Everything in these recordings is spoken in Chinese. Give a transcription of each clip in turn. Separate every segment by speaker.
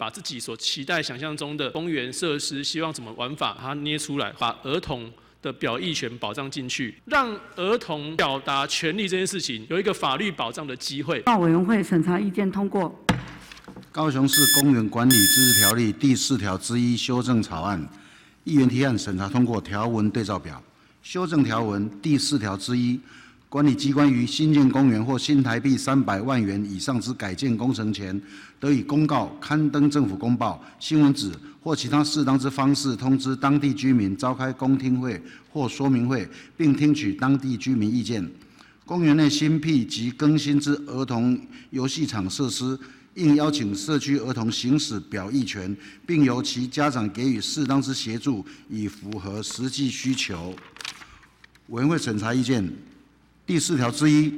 Speaker 1: 把自己所期待、想象中的公园设施，希望怎么玩法，把它捏出来，把儿童的表意权保障进去，让儿童表达权利这件事情有一个法律保障的机会。
Speaker 2: 报委员会审查意见通过。
Speaker 3: 高雄市公园管理自治条例第四条之一修正草案，议员提案审查通过条文对照表。修正条文第四条之一，管理机关于新建公园或新台币三百万元以上之改建工程前，得以公告、刊登政府公报、新闻纸或其他适当之方式通知当地居民，召开公听会或说明会，并听取当地居民意见。公园内新辟及更新之儿童游戏场设施。应邀请社区儿童行使表意权，并由其家长给予适当之协助，以符合实际需求。委员会审查意见第四条之一，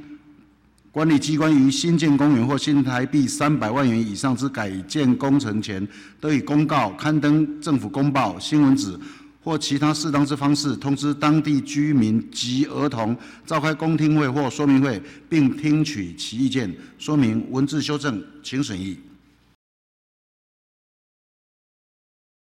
Speaker 3: 管理机关于新建公园或新台币三百万元以上之改建工程前，得以公告、刊登政府公报、新闻纸。或其他适当之方式通知当地居民及儿童，召开公听会或说明会，并听取其意见。说明文字修正，请审议。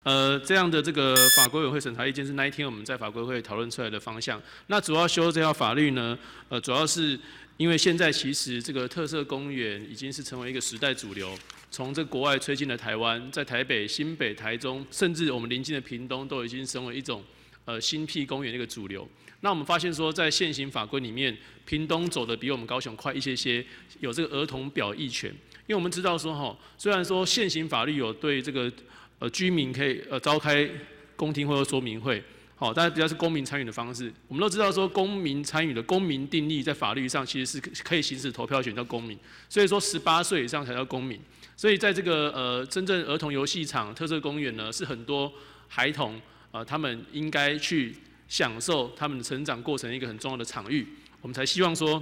Speaker 1: 呃，这样的这个法规委会审查意见是那一天我们在法规会讨论出来的方向。那主要修这条法律呢，呃，主要是因为现在其实这个特色公园已经是成为一个时代主流。从这国外吹进了台湾，在台北、新北、台中，甚至我们邻近的屏东，都已经成为一种呃新辟公园的一个主流。那我们发现说，在现行法规里面，屏东走的比我们高雄快一些些，有这个儿童表意权。因为我们知道说，哈，虽然说现行法律有对这个呃居民可以呃召开公听会或说明会，好，但是比较是公民参与的方式。我们都知道说，公民参与的公民定义在法律上其实是可以行使投票权叫公民，所以说十八岁以上才叫公民。所以在这个呃真正儿童游戏场特色公园呢，是很多孩童呃他们应该去享受他们成长过程一个很重要的场域。我们才希望说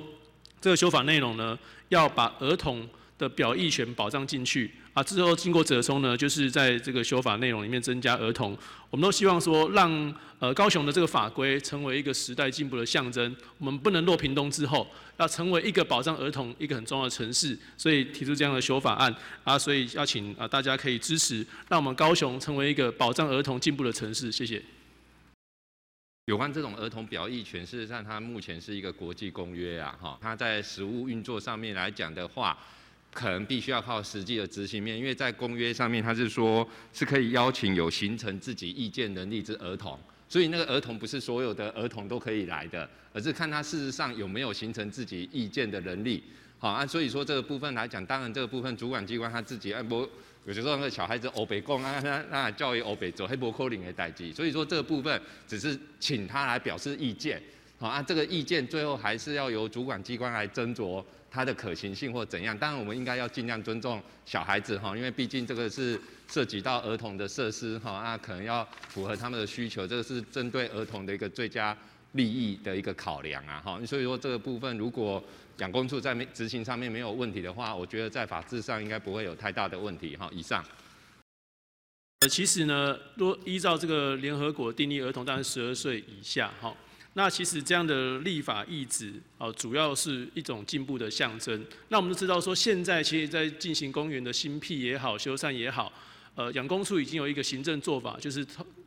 Speaker 1: 这个修法内容呢，要把儿童的表意权保障进去。啊，之后经过折中呢，就是在这个修法内容里面增加儿童。我们都希望说，让呃高雄的这个法规成为一个时代进步的象征。我们不能落屏东之后，要成为一个保障儿童一个很重要的城市，所以提出这样的修法案啊，所以要请啊大家可以支持，让我们高雄成为一个保障儿童进步的城市。谢谢。
Speaker 4: 有关这种儿童表意权，事实上它目前是一个国际公约啊，哈，它在实务运作上面来讲的话。可能必须要靠实际的执行面，因为在公约上面，他是说是可以邀请有形成自己意见能力之儿童，所以那个儿童不是所有的儿童都可以来的，而是看他事实上有没有形成自己意见的能力。好啊，所以说这个部分来讲，当然这个部分主管机关他自己按不，有时候那个小孩子欧北共啊，那那教育欧北走黑波扣零的代际，所以说这个部分只是请他来表示意见。好啊，这个意见最后还是要由主管机关来斟酌。它的可行性或怎样？当然，我们应该要尽量尊重小孩子哈，因为毕竟这个是涉及到儿童的设施哈，那可能要符合他们的需求，这个是针对儿童的一个最佳利益的一个考量啊哈。所以说这个部分，如果养工处在执行上面没有问题的话，我觉得在法制上应该不会有太大的问题哈。以上。
Speaker 1: 呃，其实呢，若依照这个联合国定义，儿童当然十二岁以下哈。那其实这样的立法意志，哦，主要是一种进步的象征。那我们都知道说，现在其实在进行公园的新辟也好、修缮也好，呃，养工处已经有一个行政做法，就是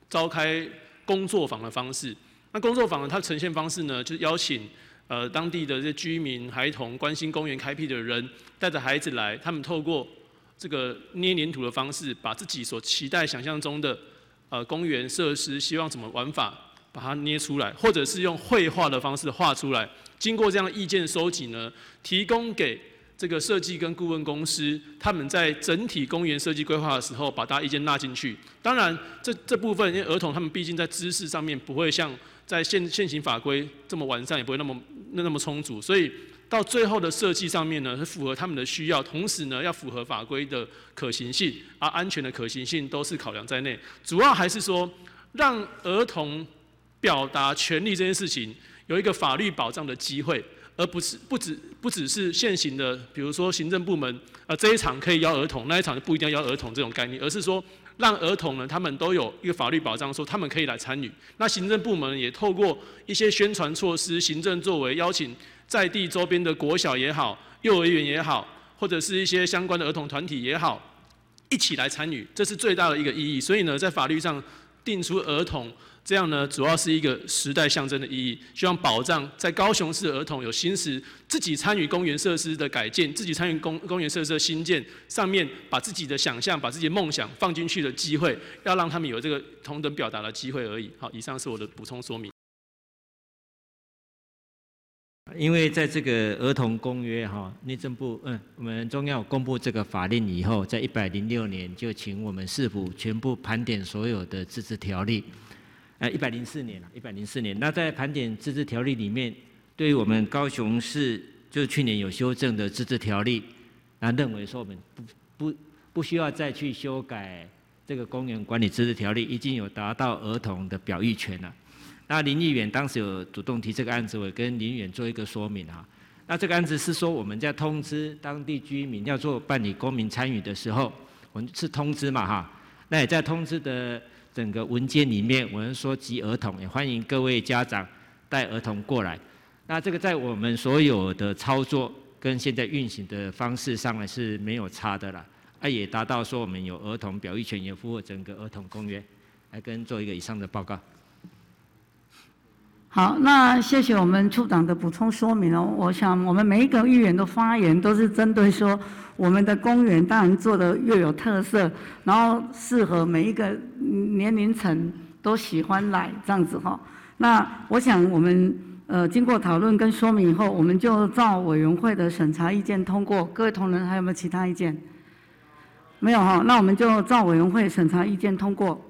Speaker 1: 召开工作坊的方式。那工作坊，它呈现方式呢，就是邀请呃当地的这些居民、孩童、关心公园开辟的人，带着孩子来，他们透过这个捏黏土的方式，把自己所期待、想象中的呃公园设施，希望怎么玩法。把它捏出来，或者是用绘画的方式画出来。经过这样意见收集呢，提供给这个设计跟顾问公司，他们在整体公园设计规划的时候，把大家意见纳进去。当然，这这部分因为儿童他们毕竟在知识上面不会像在现现行法规这么完善，也不会那么那那么充足，所以到最后的设计上面呢，是符合他们的需要，同时呢，要符合法规的可行性，而安全的可行性都是考量在内。主要还是说让儿童。表达权利这件事情有一个法律保障的机会，而不是不只不只是现行的，比如说行政部门，呃这一场可以邀儿童，那一场就不一定要邀儿童这种概念，而是说让儿童呢他们都有一个法律保障，说他们可以来参与。那行政部门也透过一些宣传措施、行政作为，邀请在地周边的国小也好、幼儿园也好，或者是一些相关的儿童团体也好，一起来参与，这是最大的一个意义。所以呢，在法律上定出儿童。这样呢，主要是一个时代象征的意义，希望保障在高雄市儿童有心思自己参与公园设施的改建、自己参与公公园设施的新建上面，把自己的想象、把自己的梦想放进去的机会，要让他们有这个同等表达的机会而已。好，以上是我的补充说明。
Speaker 5: 因为在这个儿童公约哈，内政部嗯，我们中央公布这个法令以后，在一百零六年就请我们市府全部盘点所有的自治条例。呃，一百零四年了，一百零四年。那在盘点自治条例里面，对于我们高雄市，就去年有修正的自治条例，那认为说我们不不不需要再去修改这个公园管理自治条例，已经有达到儿童的表意权了。那林议员当时有主动提这个案子，我跟林议员做一个说明哈。那这个案子是说我们在通知当地居民要做办理公民参与的时候，我们是通知嘛哈，那也在通知的。整个文件里面，我们说及儿童，也欢迎各位家长带儿童过来。那这个在我们所有的操作跟现在运行的方式上呢是没有差的啦，啊也达到说我们有儿童表意权，也符合整个儿童公约，来跟做一个以上的报告。
Speaker 2: 好，那谢谢我们处长的补充说明哦。我想我们每一个议员的发言都是针对说我们的公园当然做的越有特色，然后适合每一个年龄层都喜欢来这样子哈。那我想我们呃经过讨论跟说明以后，我们就照委员会的审查意见通过。各位同仁还有没有其他意见？没有哈，那我们就照委员会审查意见通过。